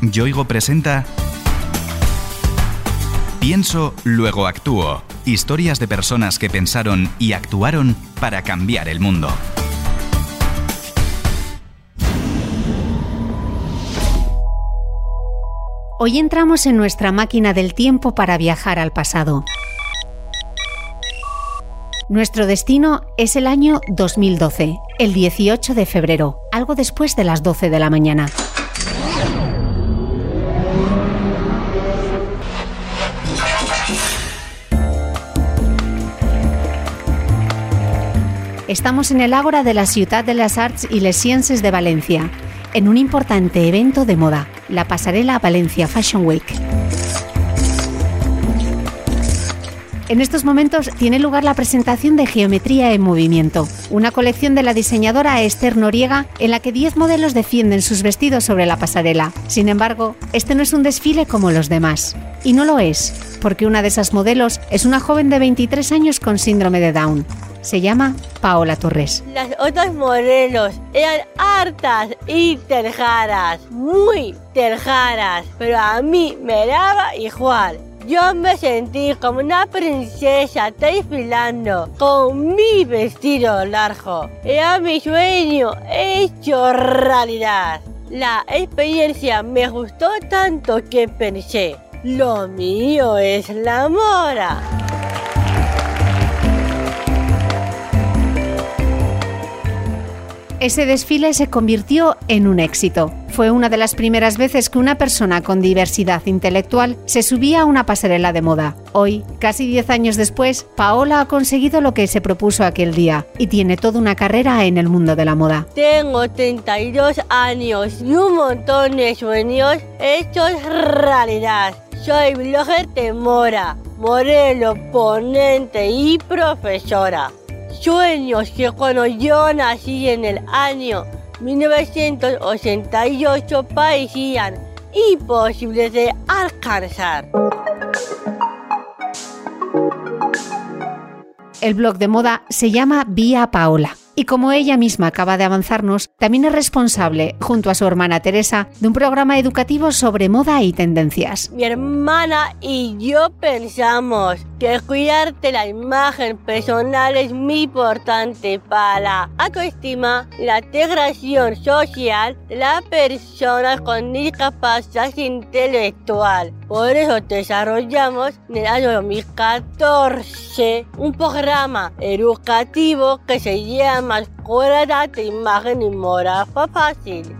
Yoigo presenta Pienso, luego actúo. Historias de personas que pensaron y actuaron para cambiar el mundo. Hoy entramos en nuestra máquina del tiempo para viajar al pasado. Nuestro destino es el año 2012, el 18 de febrero, algo después de las 12 de la mañana. Estamos en el Ágora de la Ciudad de las Arts y les Sciences de Valencia, en un importante evento de moda, la pasarela Valencia Fashion Week. En estos momentos tiene lugar la presentación de Geometría en Movimiento, una colección de la diseñadora Esther Noriega en la que 10 modelos defienden sus vestidos sobre la pasarela. Sin embargo, este no es un desfile como los demás. Y no lo es, porque una de esas modelos es una joven de 23 años con síndrome de Down. Se llama Paola Torres. Las otras modelos eran hartas y terjadas, muy terjadas, pero a mí me daba igual. Yo me sentí como una princesa desfilando con mi vestido largo. Era mi sueño hecho realidad. La experiencia me gustó tanto que pensé, lo mío es la moda. Ese desfile se convirtió en un éxito. Fue una de las primeras veces que una persona con diversidad intelectual se subía a una pasarela de moda. Hoy, casi 10 años después, Paola ha conseguido lo que se propuso aquel día y tiene toda una carrera en el mundo de la moda. Tengo 32 años y un montón de sueños hechos realidad. Soy blogger de moda, modelo, ponente y profesora sueños que cuando yo nací en el año 1988 parecían imposibles de alcanzar. El blog de moda se llama Vía Paola y como ella misma acaba de avanzarnos, también es responsable, junto a su hermana Teresa, de un programa educativo sobre moda y tendencias. Mi hermana y yo pensamos que cuidarte la imagen personal es muy importante para la autoestima, la integración social de las personas con discapacidad intelectual. Por eso desarrollamos en el año 2014 un programa educativo que se llama Escuela de Imagen y Moda Fácil.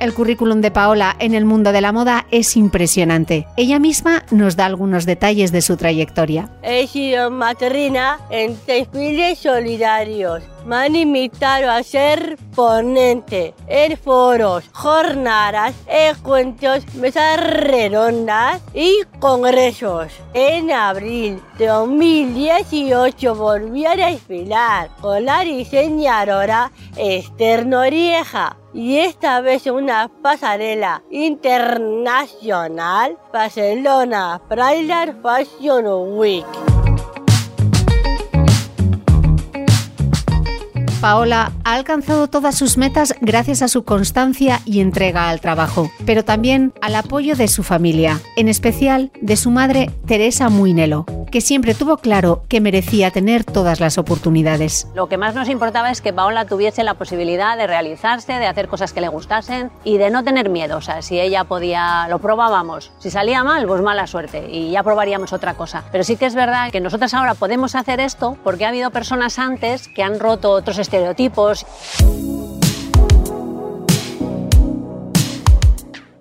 El currículum de Paola en el mundo de la moda es impresionante. Ella misma nos da algunos detalles de su trayectoria. He sido madrina en desfiles solidarios. Me han invitado a ser ponente en foros, jornadas, encuentros, mesas redondas y congresos. En abril de 2018 volví a desfilar con la diseñadora Esther Noriega y esta vez una pasarela internacional Barcelona Pride Fashion Week. Paola ha alcanzado todas sus metas gracias a su constancia y entrega al trabajo, pero también al apoyo de su familia, en especial de su madre Teresa Muinelo, que siempre tuvo claro que merecía tener todas las oportunidades. Lo que más nos importaba es que Paola tuviese la posibilidad de realizarse, de hacer cosas que le gustasen y de no tener miedo. O sea, si ella podía, lo probábamos. Si salía mal, pues mala suerte y ya probaríamos otra cosa. Pero sí que es verdad que nosotras ahora podemos hacer esto porque ha habido personas antes que han roto otros estereotipos.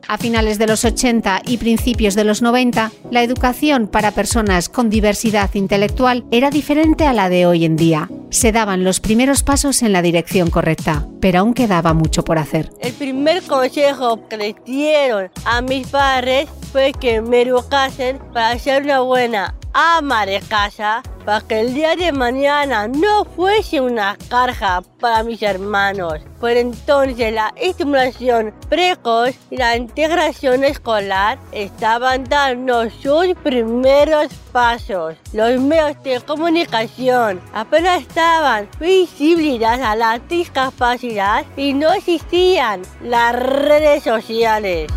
A finales de los 80 y principios de los 90, la educación para personas con diversidad intelectual era diferente a la de hoy en día. Se daban los primeros pasos en la dirección correcta, pero aún quedaba mucho por hacer. El primer consejo que le dieron a mis padres fue que me educasen para ser una buena ama de casa para que el día de mañana no fuese una carga para mis hermanos. Por entonces la estimulación precoz y la integración escolar estaban dando sus primeros pasos. Los medios de comunicación apenas estaban visibilidad a la discapacidad y no existían las redes sociales.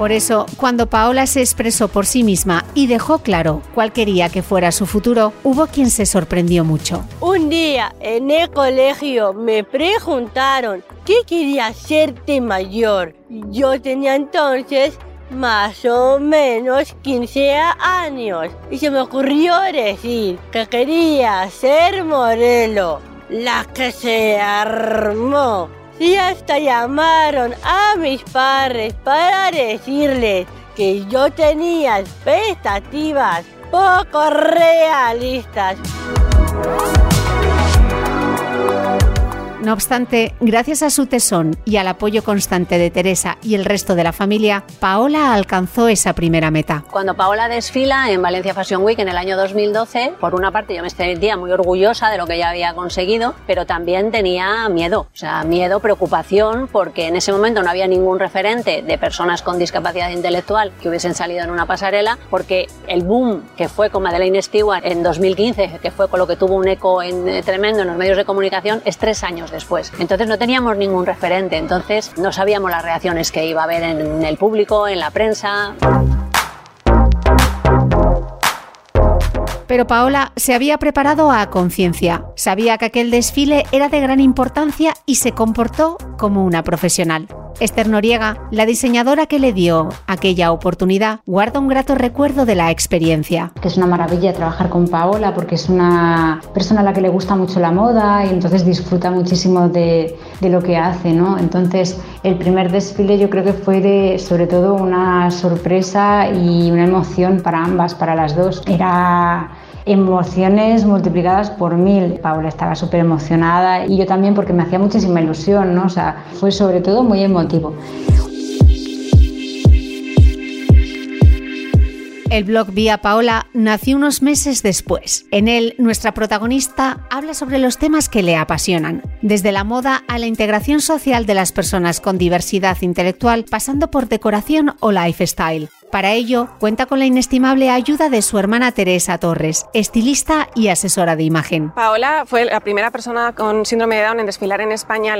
Por eso, cuando Paola se expresó por sí misma y dejó claro cuál quería que fuera su futuro, hubo quien se sorprendió mucho. Un día en el colegio me preguntaron qué quería de mayor. Yo tenía entonces más o menos 15 años y se me ocurrió decir que quería ser modelo. La que se armó y hasta llamaron a mis padres para decirles que yo tenía expectativas poco realistas. No obstante, gracias a su tesón y al apoyo constante de Teresa y el resto de la familia, Paola alcanzó esa primera meta. Cuando Paola desfila en Valencia Fashion Week en el año 2012, por una parte yo me sentía muy orgullosa de lo que ella había conseguido, pero también tenía miedo, o sea, miedo, preocupación, porque en ese momento no había ningún referente de personas con discapacidad intelectual que hubiesen salido en una pasarela, porque el boom que fue con Madeleine Stewart en 2015, que fue con lo que tuvo un eco eh, tremendo en los medios de comunicación, es tres años después. Entonces no teníamos ningún referente, entonces no sabíamos las reacciones que iba a haber en el público, en la prensa. Pero Paola se había preparado a conciencia, sabía que aquel desfile era de gran importancia y se comportó como una profesional. Esther Noriega, la diseñadora que le dio aquella oportunidad, guarda un grato recuerdo de la experiencia. Es una maravilla trabajar con Paola porque es una persona a la que le gusta mucho la moda y entonces disfruta muchísimo de, de lo que hace, ¿no? Entonces el primer desfile yo creo que fue de, sobre todo una sorpresa y una emoción para ambas, para las dos. Era emociones multiplicadas por mil. Paula estaba súper emocionada y yo también porque me hacía muchísima ilusión, ¿no? O sea, fue sobre todo muy emotivo. El blog Vía Paola nació unos meses después. En él, nuestra protagonista habla sobre los temas que le apasionan, desde la moda a la integración social de las personas con diversidad intelectual, pasando por decoración o lifestyle. Para ello, cuenta con la inestimable ayuda de su hermana Teresa Torres, estilista y asesora de imagen. Paola fue la primera persona con síndrome de Down en desfilar en España,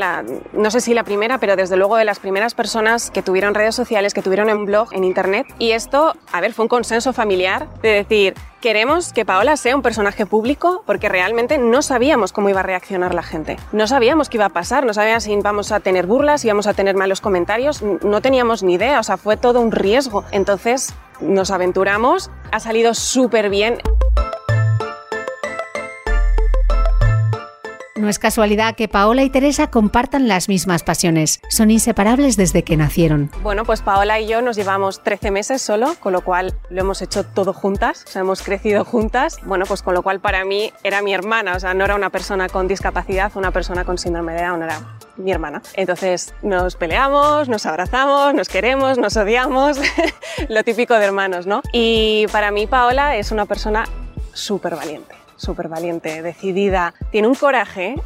no sé si la primera, pero desde luego de las primeras personas que tuvieron redes sociales, que tuvieron un blog en internet. Y esto, a ver, fue un consenso familiar de decir, Queremos que Paola sea un personaje público porque realmente no sabíamos cómo iba a reaccionar la gente. No sabíamos qué iba a pasar, no sabíamos si íbamos a tener burlas, si íbamos a tener malos comentarios, no teníamos ni idea, o sea, fue todo un riesgo. Entonces nos aventuramos, ha salido súper bien. No es casualidad que Paola y Teresa compartan las mismas pasiones. Son inseparables desde que nacieron. Bueno, pues Paola y yo nos llevamos 13 meses solo, con lo cual lo hemos hecho todo juntas, o sea, hemos crecido juntas. Bueno, pues con lo cual para mí era mi hermana, o sea, no era una persona con discapacidad, una persona con síndrome de Down, era mi hermana. Entonces nos peleamos, nos abrazamos, nos queremos, nos odiamos, lo típico de hermanos, ¿no? Y para mí Paola es una persona súper valiente súper valiente, decidida, tiene un coraje,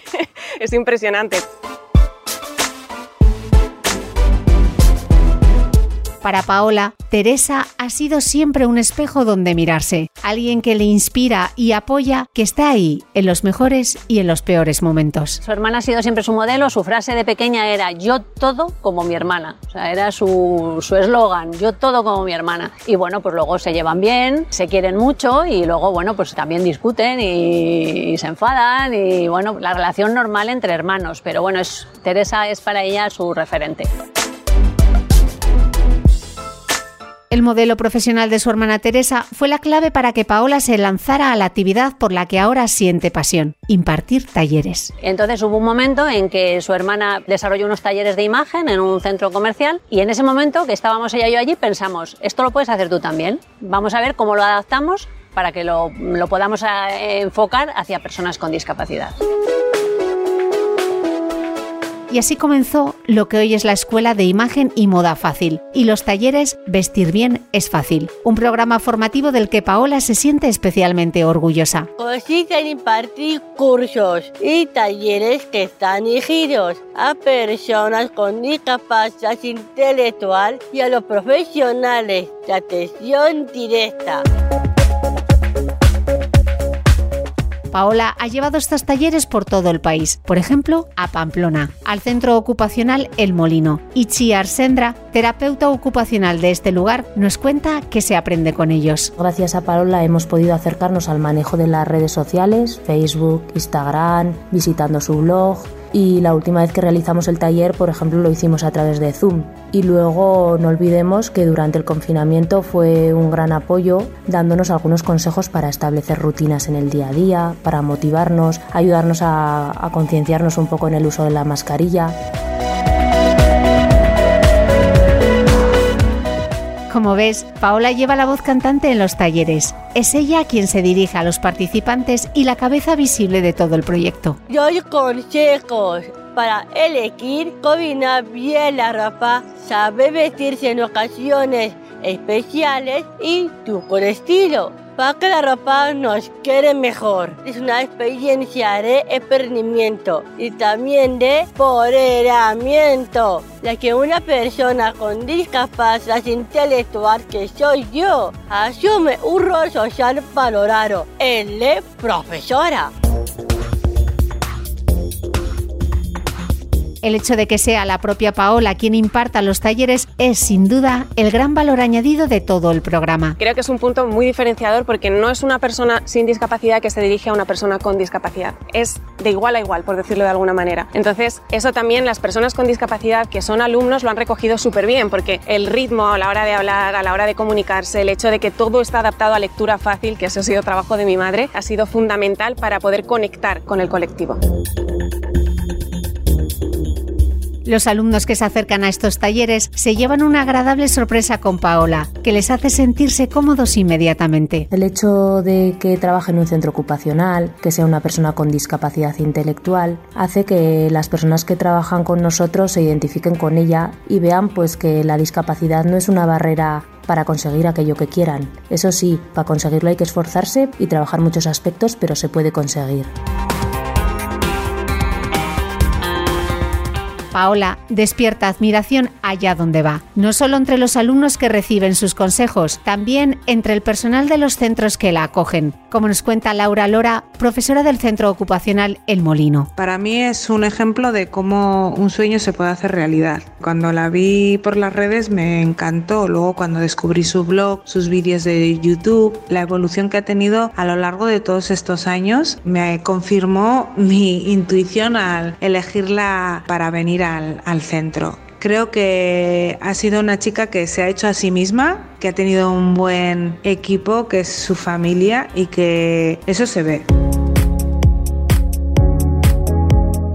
es impresionante. Para Paola, Teresa ha sido siempre un espejo donde mirarse, alguien que le inspira y apoya, que está ahí en los mejores y en los peores momentos. Su hermana ha sido siempre su modelo, su frase de pequeña era yo todo como mi hermana, o sea, era su eslogan, yo todo como mi hermana. Y bueno, pues luego se llevan bien, se quieren mucho y luego, bueno, pues también discuten y, y se enfadan y bueno, la relación normal entre hermanos, pero bueno, es, Teresa es para ella su referente. El modelo profesional de su hermana Teresa fue la clave para que Paola se lanzara a la actividad por la que ahora siente pasión, impartir talleres. Entonces hubo un momento en que su hermana desarrolló unos talleres de imagen en un centro comercial y en ese momento que estábamos ella y yo allí pensamos, esto lo puedes hacer tú también, vamos a ver cómo lo adaptamos para que lo, lo podamos eh, enfocar hacia personas con discapacidad. Y así comenzó lo que hoy es la Escuela de Imagen y Moda Fácil y los talleres Vestir Bien es Fácil, un programa formativo del que Paola se siente especialmente orgullosa. Consiste impartir cursos y talleres que están dirigidos a personas con discapacidad intelectual y a los profesionales de atención directa. Paola ha llevado estos talleres por todo el país, por ejemplo, a Pamplona, al centro ocupacional El Molino. Y Chiar Sendra, terapeuta ocupacional de este lugar, nos cuenta qué se aprende con ellos. Gracias a Paola hemos podido acercarnos al manejo de las redes sociales, Facebook, Instagram, visitando su blog, y la última vez que realizamos el taller, por ejemplo, lo hicimos a través de Zoom. Y luego no olvidemos que durante el confinamiento fue un gran apoyo dándonos algunos consejos para establecer rutinas en el día a día, para motivarnos, ayudarnos a, concienciarnos un poco en el uso de la mascarilla. Como ves, Paola lleva la voz cantante en los talleres. Es ella quien se dirige a los participantes y la cabeza visible de todo el proyecto. Doy consejos para elegir combinar bien la ropa, saber vestirse en ocasiones especiales y tú con estilo para que la ropa nos quede mejor. Es una experiencia de emprendimiento y también de empoderamiento, ya que una persona con discapacidad intelectual que soy yo asume un rol social valorado, el de profesora. El hecho de que sea la propia Paola quien imparta los talleres es sin duda el gran valor añadido de todo el programa. Creo que es un punto muy diferenciador porque no es una persona sin discapacidad que se dirige a una persona con discapacidad. Es de igual a igual, por decirlo de alguna manera. Entonces, eso también las personas con discapacidad que son alumnos lo han recogido súper bien porque el ritmo a la hora de hablar, a la hora de comunicarse, el hecho de que todo está adaptado a lectura fácil, que eso ha sido trabajo de mi madre, ha sido fundamental para poder conectar con el colectivo. Los alumnos que se acercan a estos talleres se llevan una agradable sorpresa con Paola, que les hace sentirse cómodos inmediatamente. El hecho de que trabaje en un centro ocupacional, que sea una persona con discapacidad intelectual, hace que las personas que trabajan con nosotros se identifiquen con ella y vean pues que la discapacidad no es una barrera para conseguir aquello que quieran. Eso sí, para conseguirlo hay que esforzarse y trabajar muchos aspectos, pero se puede conseguir. Paola despierta admiración allá donde va, no solo entre los alumnos que reciben sus consejos, también entre el personal de los centros que la acogen, como nos cuenta Laura Lora, profesora del Centro Ocupacional El Molino. Para mí es un ejemplo de cómo un sueño se puede hacer realidad. Cuando la vi por las redes me encantó, luego cuando descubrí su blog, sus vídeos de YouTube, la evolución que ha tenido a lo largo de todos estos años me confirmó mi intuición al elegirla para venir al, centro. Creo que ha sido una chica que se ha hecho a sí misma, que ha tenido un buen equipo, que es su familia y que eso se ve.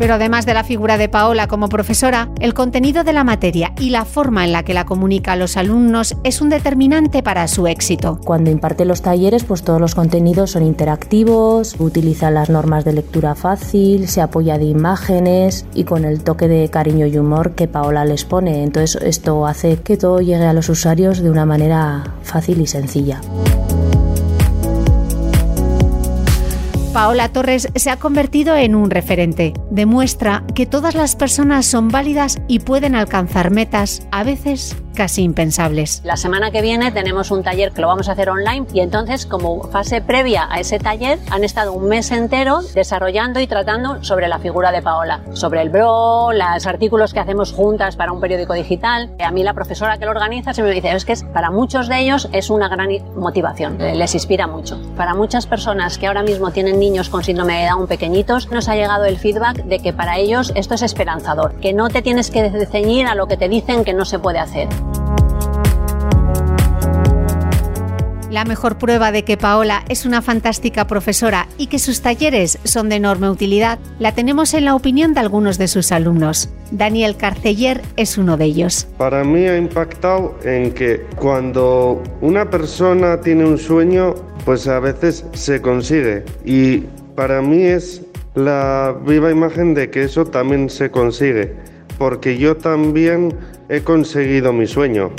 Pero además de la figura de Paola como profesora, el contenido de la materia y la forma en la que la comunica a los alumnos es un determinante para su éxito. Cuando imparte los talleres, pues todos los contenidos son interactivos, utiliza las normas de lectura fácil, se apoya de imágenes y con el toque de cariño y humor que Paola les pone. Entonces esto hace que todo llegue a los usuarios de una manera fácil y sencilla. Paola Torres se ha convertido en un referente. Demuestra que todas las personas son válidas y pueden alcanzar metas, a veces casi impensables. La semana que viene tenemos un taller que lo vamos a hacer online y entonces como fase previa a ese taller han estado un mes entero desarrollando y tratando sobre la figura de Paola, sobre el blog, los artículos que hacemos juntas para un periódico digital. A mí la profesora que lo organiza se me dice, es que para muchos de ellos es una gran motivación, les inspira mucho. Para muchas personas que ahora mismo tienen niños con síndrome de Down pequeñitos, nos ha llegado el feedback de que para ellos esto es esperanzador, que no te tienes que ceñir a lo que te dicen que no se puede hacer. La mejor prueba de que Paola es una fantástica profesora y que sus talleres son de enorme utilidad la tenemos en la opinión de algunos de sus alumnos. Daniel Carceller es uno de ellos. Para mí ha impactado en que cuando una persona tiene un sueño, pues a veces se consigue. Y para mí es la viva imagen de que eso también se consigue, porque yo también he conseguido mi sueño.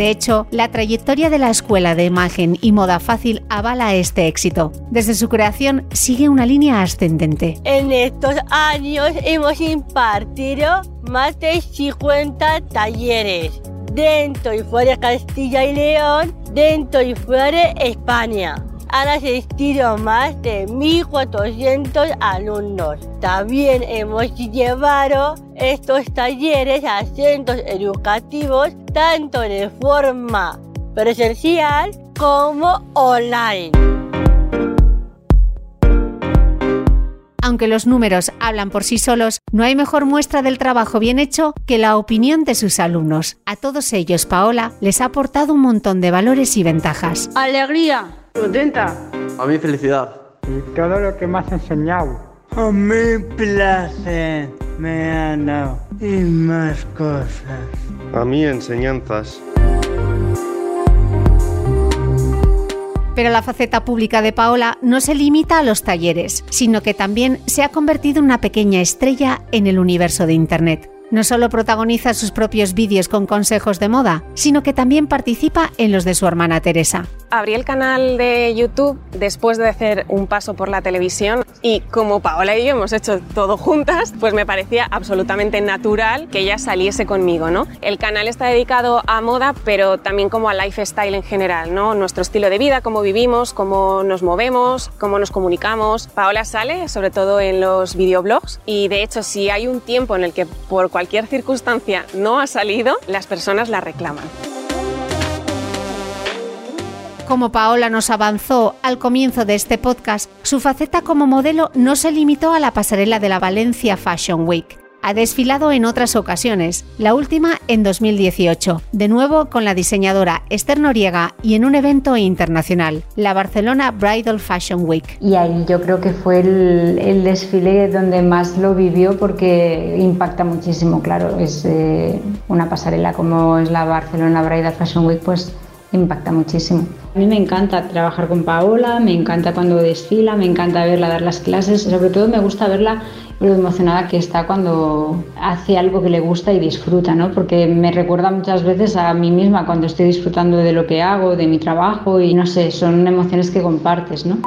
De hecho, la trayectoria de la Escuela de Imagen y Moda Fácil avala este éxito. Desde su creación sigue una línea ascendente. En estos años hemos impartido más de 50 talleres dentro y fuera de Castilla y León, dentro y fuera de España han asistido más de 1.400 alumnos. También hemos llevado estos talleres a centros educativos tanto de forma presencial como online. Aunque los números hablan por sí solos, no hay mejor muestra del trabajo bien hecho que la opinión de sus alumnos. A todos ellos, Paola les ha aportado un montón de valores y ventajas. Alegría, contenta. A mí felicidad. Y todo lo que me has enseñado. A mí placer me han dado. Y más cosas. A mí enseñanzas. Pero la faceta pública de Paola no se limita a los talleres, sino que también se ha convertido en una pequeña estrella en el universo de Internet. No solo protagoniza sus propios vídeos con consejos de moda, sino que también participa en los de su hermana Teresa. Abrí el canal de YouTube después de hacer un paso por la televisión y como Paola y yo hemos hecho todo juntas, pues me parecía absolutamente natural que ella saliese conmigo, ¿no? El canal está dedicado a moda, pero también como a lifestyle en general, ¿no? Nuestro estilo de vida, cómo vivimos, cómo nos movemos, cómo nos comunicamos. Paola sale sobre todo en los videoblogs y de hecho si hay un tiempo en el que por cualquier circunstancia no ha salido, las personas la reclaman. Como Paola nos avanzó al comienzo de este podcast, su faceta como modelo no se limitó a la pasarela de la Valencia Fashion Week. Ha desfilado en otras ocasiones, la última en 2018, de nuevo con la diseñadora Esther Noriega y en un evento internacional, la Barcelona Bridal Fashion Week. Y ahí yo creo que fue el, el desfile donde más lo vivió porque impacta muchísimo, claro, es eh, una pasarela como es la Barcelona Bridal Fashion Week, pues impacta muchísimo. A mí me encanta trabajar con Paola, me encanta cuando desfila, me encanta verla dar las clases, sobre todo me gusta verla lo emocionada que está cuando hace algo que le gusta y disfruta, ¿no? Porque me recuerda muchas veces a mí misma cuando estoy disfrutando de lo que hago, de mi trabajo y no sé, son emociones que compartes, ¿no?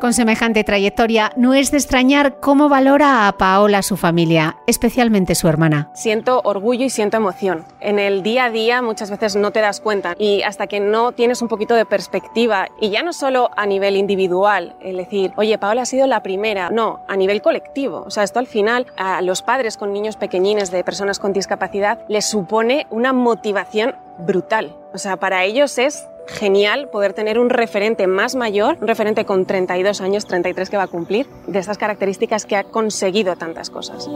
Con semejante trayectoria, no es de extrañar cómo valora a Paola su familia, especialmente su hermana. Siento orgullo y siento emoción. En el día a día muchas veces no te das cuenta y hasta que no tienes un poquito de perspectiva, y ya no solo a nivel individual, el decir, oye, Paola ha sido la primera, no, a nivel colectivo. O sea, esto al final a los padres con niños pequeñines de personas con discapacidad les supone una motivación brutal. O sea, para ellos es genial poder tener un referente más mayor, un referente con 32 años, 33 que va a cumplir, de estas características que ha conseguido tantas cosas.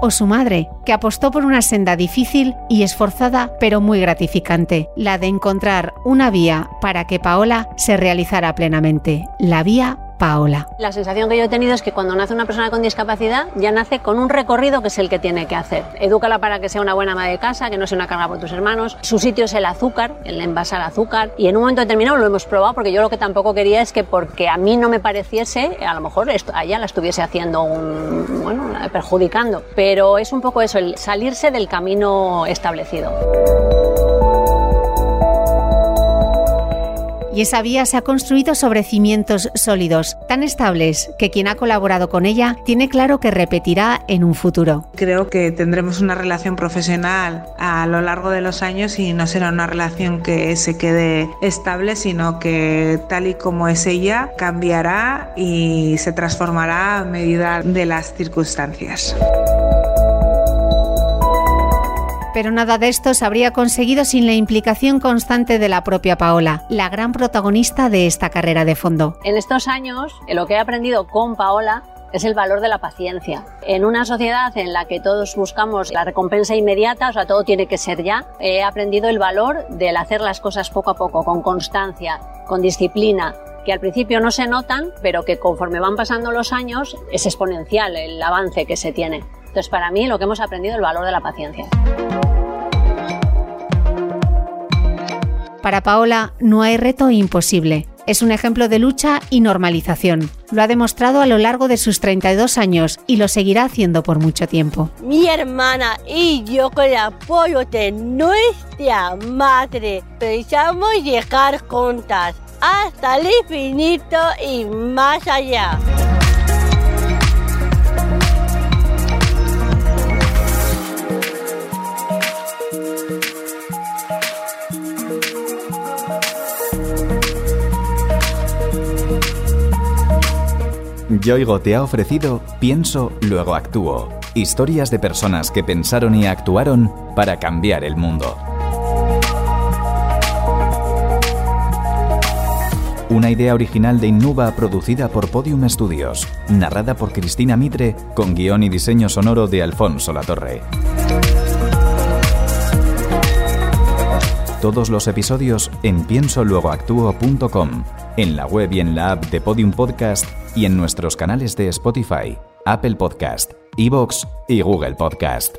O su madre, que apostó por una senda difícil y esforzada, pero muy gratificante, la de encontrar una vía para que Paola se realizara plenamente, la vía Paola. La sensación que yo he tenido es que cuando nace una persona con discapacidad ya nace con un recorrido que es el que tiene que hacer. Edúcala para que sea una buena madre de casa, que no sea una carga por tus hermanos. Su sitio es el azúcar, el envasar azúcar. Y en un momento determinado lo hemos probado porque yo lo que tampoco quería es que porque a mí no me pareciese, a lo mejor a ella la estuviese haciendo un, bueno, perjudicando. Pero es un poco eso, el salirse del camino establecido. Y esa vía se ha construido sobre cimientos sólidos, tan estables que quien ha colaborado con ella tiene claro que repetirá en un futuro. Creo que tendremos una relación profesional a lo largo de los años y no será una relación que se quede estable, sino que tal y como es ella, cambiará y se transformará a medida de las circunstancias pero nada de esto se habría conseguido sin la implicación constante de la propia Paola, la gran protagonista de esta carrera de fondo. En estos años, lo que he aprendido con Paola es el valor de la paciencia. En una sociedad en la que todos buscamos la recompensa inmediata, o sea, todo tiene que ser ya, he aprendido el valor del hacer las cosas poco a poco, con constancia, con disciplina, que al principio no se notan, pero que conforme van pasando los años es exponencial el avance que se tiene. Entonces, para mí, lo que hemos aprendido es el valor de la paciencia. Para Paola no hay reto imposible. Es un ejemplo de lucha y normalización. Lo ha demostrado a lo largo de sus 32 años y lo seguirá haciendo por mucho tiempo. Mi hermana y yo con el apoyo de nuestra madre pensamos llegar juntas hasta el infinito y más allá. Yoigo te ha ofrecido Pienso, luego actúo. Historias de personas que pensaron y actuaron para cambiar el mundo. Una idea original de Innuba producida por Podium Studios, narrada por Cristina Mitre, con guion y diseño sonoro de Alfonso Latorre. Todos los episodios en piensoluegoactuo.com, en la web y en la app de Podium Podcast y en nuestros canales de Spotify, Apple Podcast, Evox y Google Podcast.